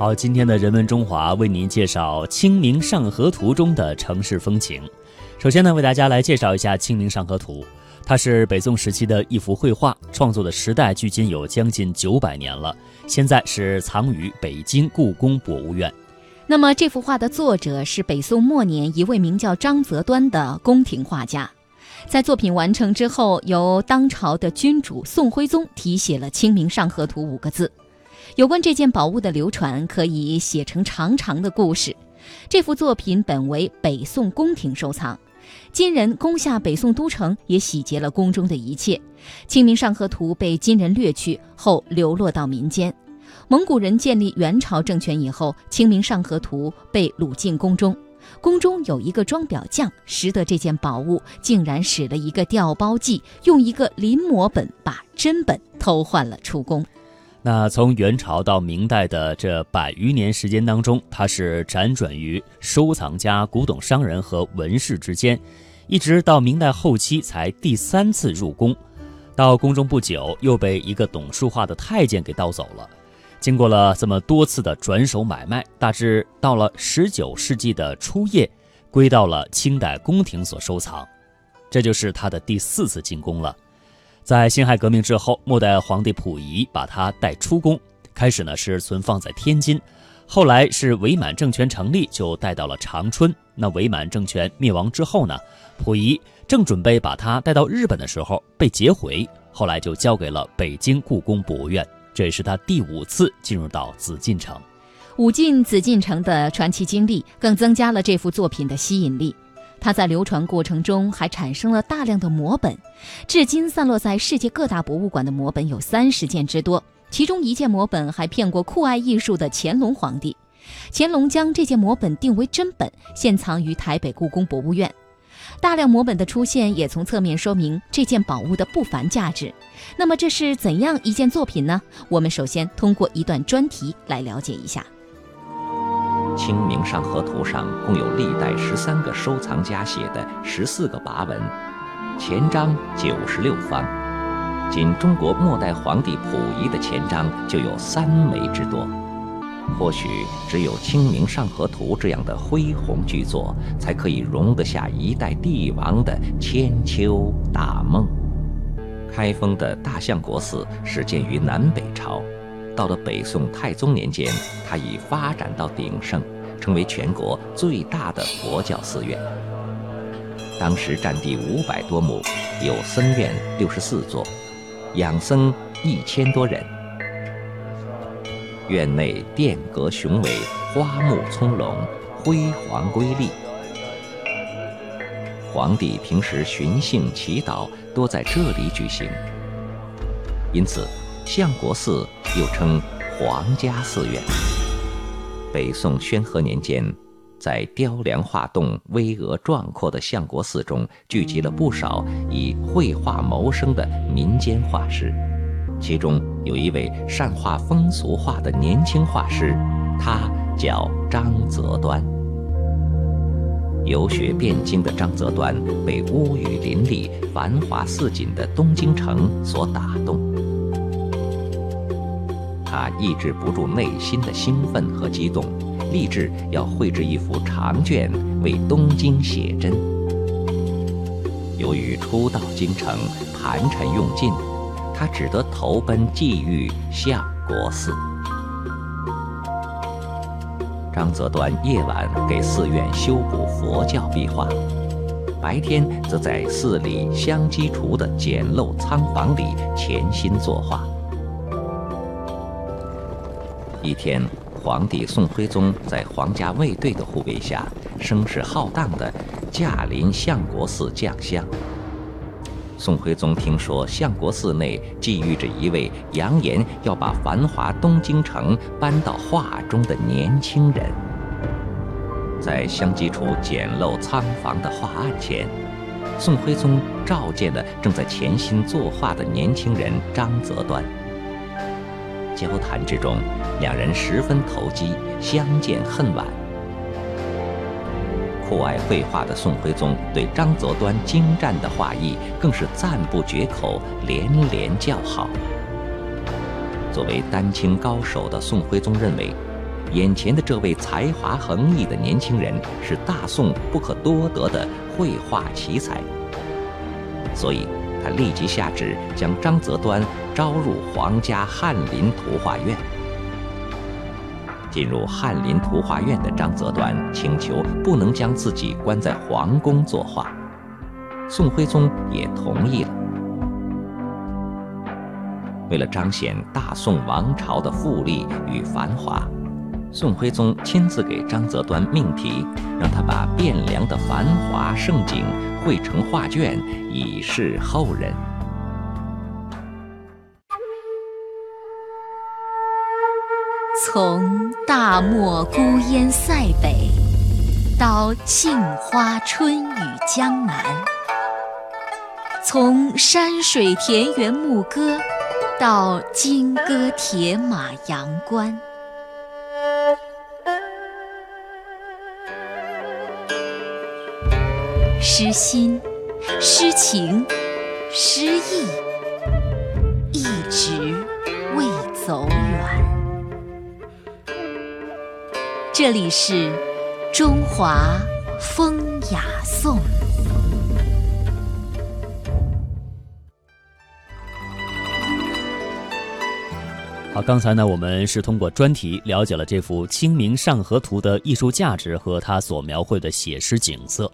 好，今天的人文中华为您介绍《清明上河图》中的城市风情。首先呢，为大家来介绍一下《清明上河图》，它是北宋时期的一幅绘画，创作的时代距今有将近九百年了，现在是藏于北京故宫博物院。那么，这幅画的作者是北宋末年一位名叫张择端的宫廷画家，在作品完成之后，由当朝的君主宋徽宗题写了《清明上河图》五个字。有关这件宝物的流传，可以写成长长的故事。这幅作品本为北宋宫廷收藏，金人攻下北宋都城，也洗劫了宫中的一切。《清明上河图》被金人掠去后，流落到民间。蒙古人建立元朝政权以后，《清明上河图》被掳进宫中。宫中有一个装裱匠，识得这件宝物，竟然使了一个调包计，用一个临摹本把真本偷换了出宫。那从元朝到明代的这百余年时间当中，它是辗转于收藏家、古董商人和文士之间，一直到明代后期才第三次入宫。到宫中不久，又被一个懂书画的太监给盗走了。经过了这么多次的转手买卖，大致到了十九世纪的初叶，归到了清代宫廷所收藏。这就是他的第四次进宫了。在辛亥革命之后，末代皇帝溥仪把它带出宫，开始呢是存放在天津，后来是伪满政权成立，就带到了长春。那伪满政权灭亡之后呢，溥仪正准备把它带到日本的时候被劫回，后来就交给了北京故宫博物院。这也是他第五次进入到紫禁城。武进紫禁城的传奇经历，更增加了这幅作品的吸引力。它在流传过程中还产生了大量的摹本，至今散落在世界各大博物馆的摹本有三十件之多。其中一件摹本还骗过酷爱艺术的乾隆皇帝，乾隆将这件摹本定为真本，现藏于台北故宫博物院。大量摹本的出现，也从侧面说明这件宝物的不凡价值。那么，这是怎样一件作品呢？我们首先通过一段专题来了解一下。《清明上河图》上共有历代十三个收藏家写的十四个跋文，前章九十六方，仅中国末代皇帝溥仪的前章就有三枚之多。或许只有《清明上河图》这样的恢宏巨作，才可以容得下一代帝王的千秋大梦。开封的大相国寺始建于南北朝。到了北宋太宗年间，它已发展到鼎盛，成为全国最大的佛教寺院。当时占地五百多亩，有僧院六十四座，养僧一千多人。院内殿阁雄伟，花木葱茏，辉煌瑰丽。皇帝平时巡幸祈祷多在这里举行，因此。相国寺又称皇家寺院。北宋宣和年间，在雕梁画栋、巍峨壮阔的相国寺中，聚集了不少以绘画谋生的民间画师。其中有一位善画风俗画的年轻画师，他叫张择端。游学汴京的张择端，被屋宇林立、繁华似锦的东京城所打动。他抑制不住内心的兴奋和激动，立志要绘制一幅长卷为东京写真。由于初到京城，盘缠用尽，他只得投奔寄寓相国寺。张择端夜晚给寺院修补佛教壁画，白天则在寺里香积厨的简陋仓房里潜心作画。一天，皇帝宋徽宗在皇家卫队的护卫下，声势浩荡地驾临相国寺降香。宋徽宗听说相国寺内寄寓着一位扬言要把繁华东京城搬到画中的年轻人，在香积处简陋仓房的画案前，宋徽宗召见了正在潜心作画的年轻人张择端。交谈之中，两人十分投机，相见恨晚。酷爱绘画的宋徽宗对张择端精湛的画艺更是赞不绝口，连连叫好。作为丹青高手的宋徽宗认为，眼前的这位才华横溢的年轻人是大宋不可多得的绘画奇才，所以他立即下旨将张择端招入皇家翰林图画院。进入翰林图画院的张择端请求不能将自己关在皇宫作画，宋徽宗也同意了。为了彰显大宋王朝的富丽与繁华。宋徽宗亲自给张择端命题，让他把汴梁的繁华盛景绘成画卷，以示后人。从大漠孤烟塞北，到杏花春雨江南；从山水田园牧歌，到金戈铁马阳关。诗心、诗情、诗意，这里是中华风雅颂。好，刚才呢，我们是通过专题了解了这幅《清明上河图》的艺术价值和它所描绘的写实景色。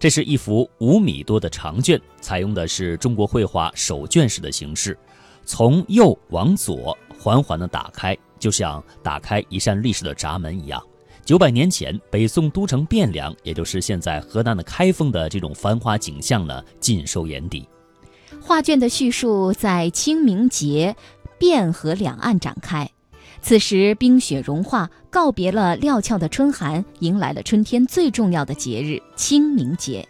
这是一幅五米多的长卷，采用的是中国绘画手卷式的形式，从右往左缓缓地打开，就像打开一扇历史的闸门一样。九百年前，北宋都城汴梁，也就是现在河南的开封的这种繁华景象呢，尽收眼底。画卷的叙述在清明节，汴河两岸展开。此时冰雪融化，告别了料峭的春寒，迎来了春天最重要的节日——清明节。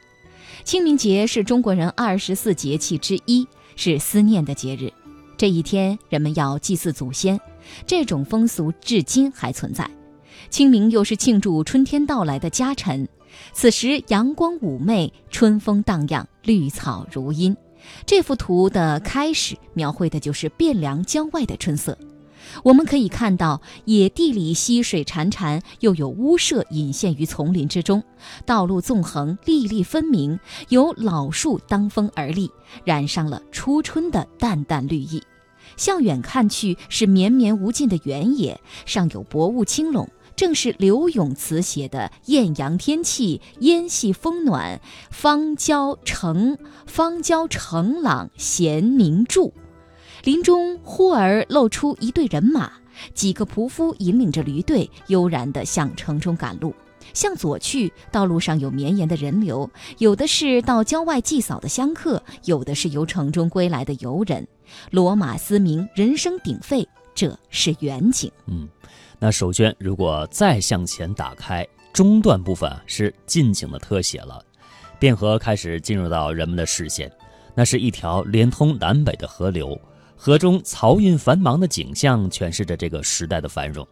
清明节是中国人二十四节气之一，是思念的节日。这一天，人们要祭祀祖先，这种风俗至今还存在。清明又是庆祝春天到来的佳辰，此时阳光妩媚，春风荡漾，绿草如茵。这幅图的开始描绘的就是汴梁郊外的春色。我们可以看到，野地里溪水潺潺，又有屋舍隐现于丛林之中，道路纵横，粒粒分明，有老树当风而立，染上了初春的淡淡绿意。向远看去，是绵绵无尽的原野，上有薄雾轻笼，正是刘永词写的“艳阳天气，烟细风暖，芳郊城芳郊城朗，闲凝住”。林中忽而露出一队人马，几个仆夫引领着驴队，悠然地向城中赶路。向左去，道路上有绵延的人流，有的是到郊外祭扫的香客，有的是由城中归来的游人。骡马嘶鸣，人声鼎沸，这是远景。嗯，那手绢如果再向前打开，中段部分是近景的特写了。汴河开始进入到人们的视线，那是一条连通南北的河流。河中漕运繁忙的景象，诠释着这个时代的繁荣。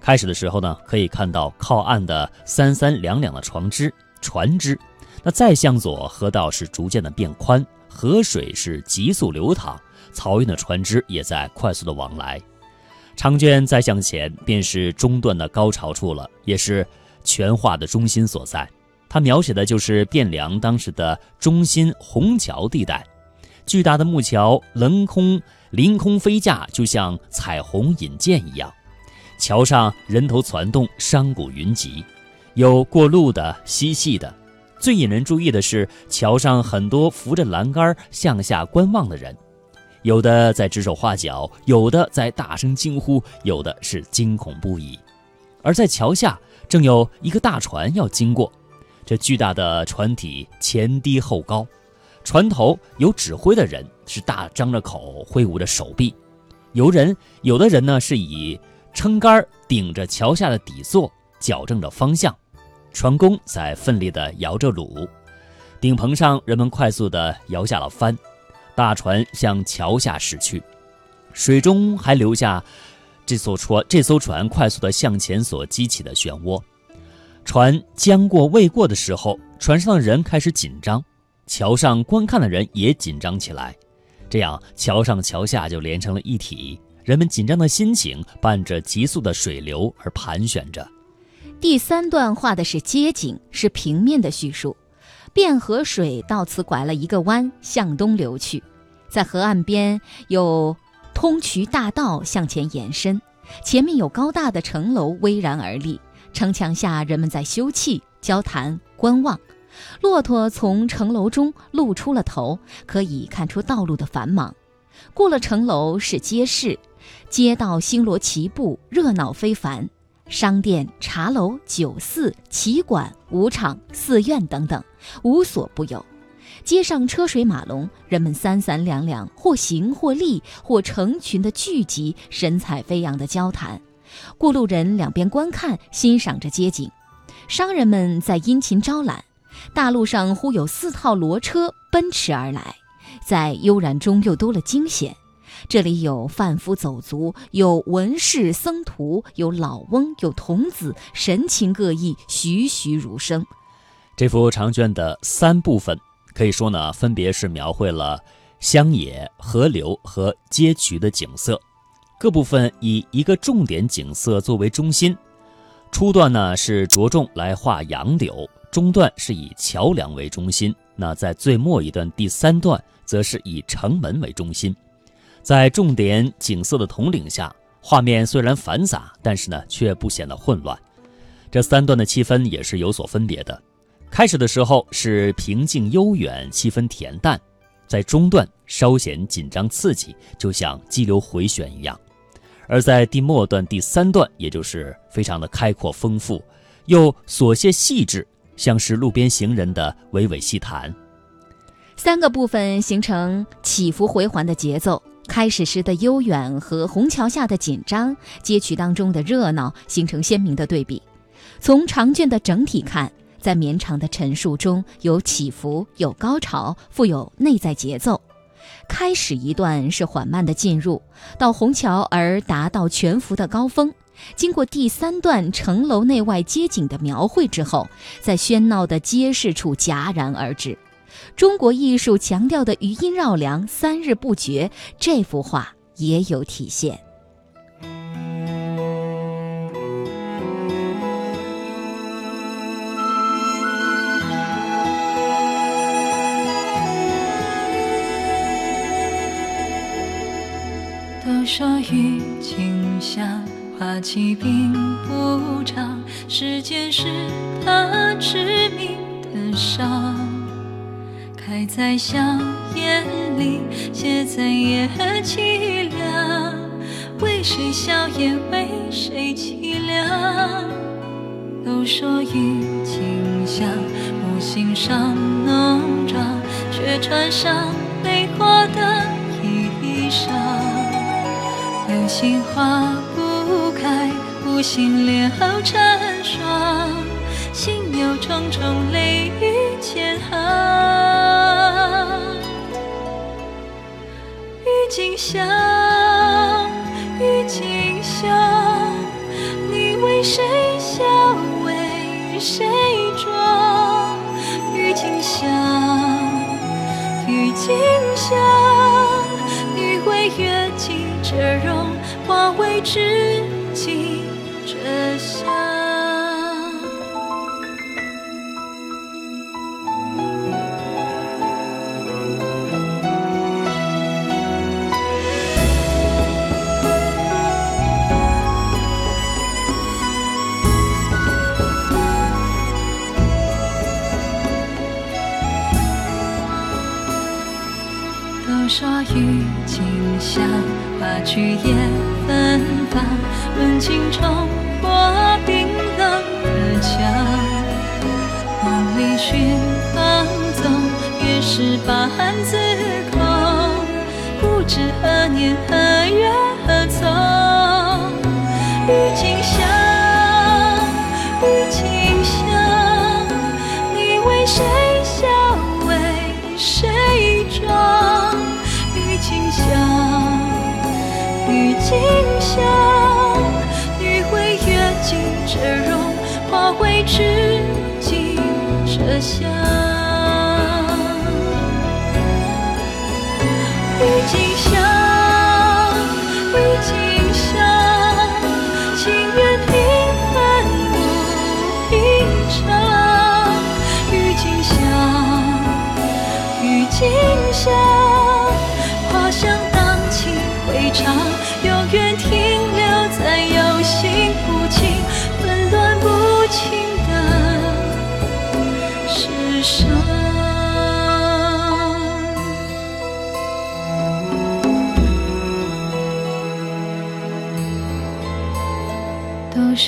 开始的时候呢，可以看到靠岸的三三两两的船只，船只。那再向左，河道是逐渐的变宽，河水是急速流淌，漕运的船只也在快速的往来。长卷再向前，便是中段的高潮处了，也是全画的中心所在。它描写的就是汴梁当时的中心虹桥地带，巨大的木桥凌空。凌空飞架就像彩虹引箭一样，桥上人头攒动，商贾云集，有过路的、嬉戏的。最引人注意的是，桥上很多扶着栏杆向下观望的人，有的在指手画脚，有的在大声惊呼，有的是惊恐不已。而在桥下，正有一个大船要经过，这巨大的船体前低后高。船头有指挥的人是大张着口挥舞着手臂，游人有的人呢是以撑杆顶着桥下的底座，矫正着方向。船工在奋力地摇着橹，顶棚上人们快速地摇下了帆，大船向桥下驶去，水中还留下这艘船这艘船快速地向前所激起的漩涡。船将过未过的时候，船上的人开始紧张。桥上观看的人也紧张起来，这样桥上桥下就连成了一体，人们紧张的心情伴着急速的水流而盘旋着。第三段画的是街景，是平面的叙述。汴河水到此拐了一个弯，向东流去，在河岸边有通衢大道向前延伸，前面有高大的城楼巍然而立，城墙下人们在休憩、交谈、观望。骆驼从城楼中露出了头，可以看出道路的繁忙。过了城楼是街市，街道星罗棋布，热闹非凡。商店、茶楼、酒肆、棋馆、舞场、寺院等等，无所不有。街上车水马龙，人们三三两两，或行或立，或成群的聚集，神采飞扬的交谈。过路人两边观看，欣赏着街景。商人们在殷勤招揽。大路上忽有四套骡车奔驰而来，在悠然中又多了惊险。这里有贩夫走卒，有文士僧徒，有老翁，有童子，神情各异，栩栩如生。这幅长卷的三部分，可以说呢，分别是描绘了乡野、河流和街区的景色，各部分以一个重点景色作为中心。初段呢是着重来画杨柳。中段是以桥梁为中心，那在最末一段第三段，则是以城门为中心。在重点景色的统领下，画面虽然繁杂，但是呢，却不显得混乱。这三段的气氛也是有所分别的。开始的时候是平静悠远，气氛恬淡；在中段稍显紧张刺激，就像激流回旋一样；而在第末段第三段，也就是非常的开阔丰富，又琐屑细致。像是路边行人的娓娓细谈，三个部分形成起伏回环的节奏。开始时的悠远和虹桥下的紧张，街区当中的热闹形成鲜明的对比。从长卷的整体看，在绵长的陈述中有起伏，有高潮，富有内在节奏。开始一段是缓慢的进入，到虹桥而达到全幅的高峰。经过第三段城楼内外街景的描绘之后，在喧闹的街市处戛然而止。中国艺术强调的余音绕梁、三日不绝，这幅画也有体现。都说郁金香。花期并不长，时间是它致命的伤。开在笑眼里，谢在夜凄凉。为谁笑颜，为谁凄凉？都说郁金香木心上浓妆，却穿上泪过的衣裳。流星划。不开，无心了成霜，心有重重，泪雨千行。郁金香，郁金香，你为谁笑，为谁妆？郁金香，郁金香，是清香，花去也芬芳，温情冲破冰冷的墙。梦里寻芳踪，月是半自空，不知何年何月清香，你会月尽折容，化为知己麝香。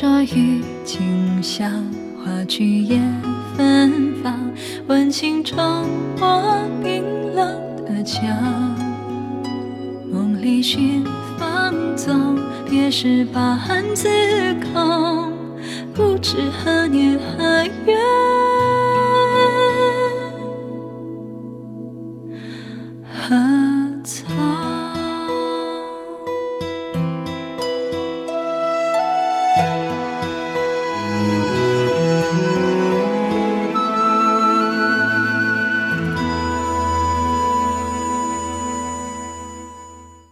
说郁金香，花去也芬芳，温情冲破冰冷的墙。梦里寻芳踪，别时半自空，不知何年何月。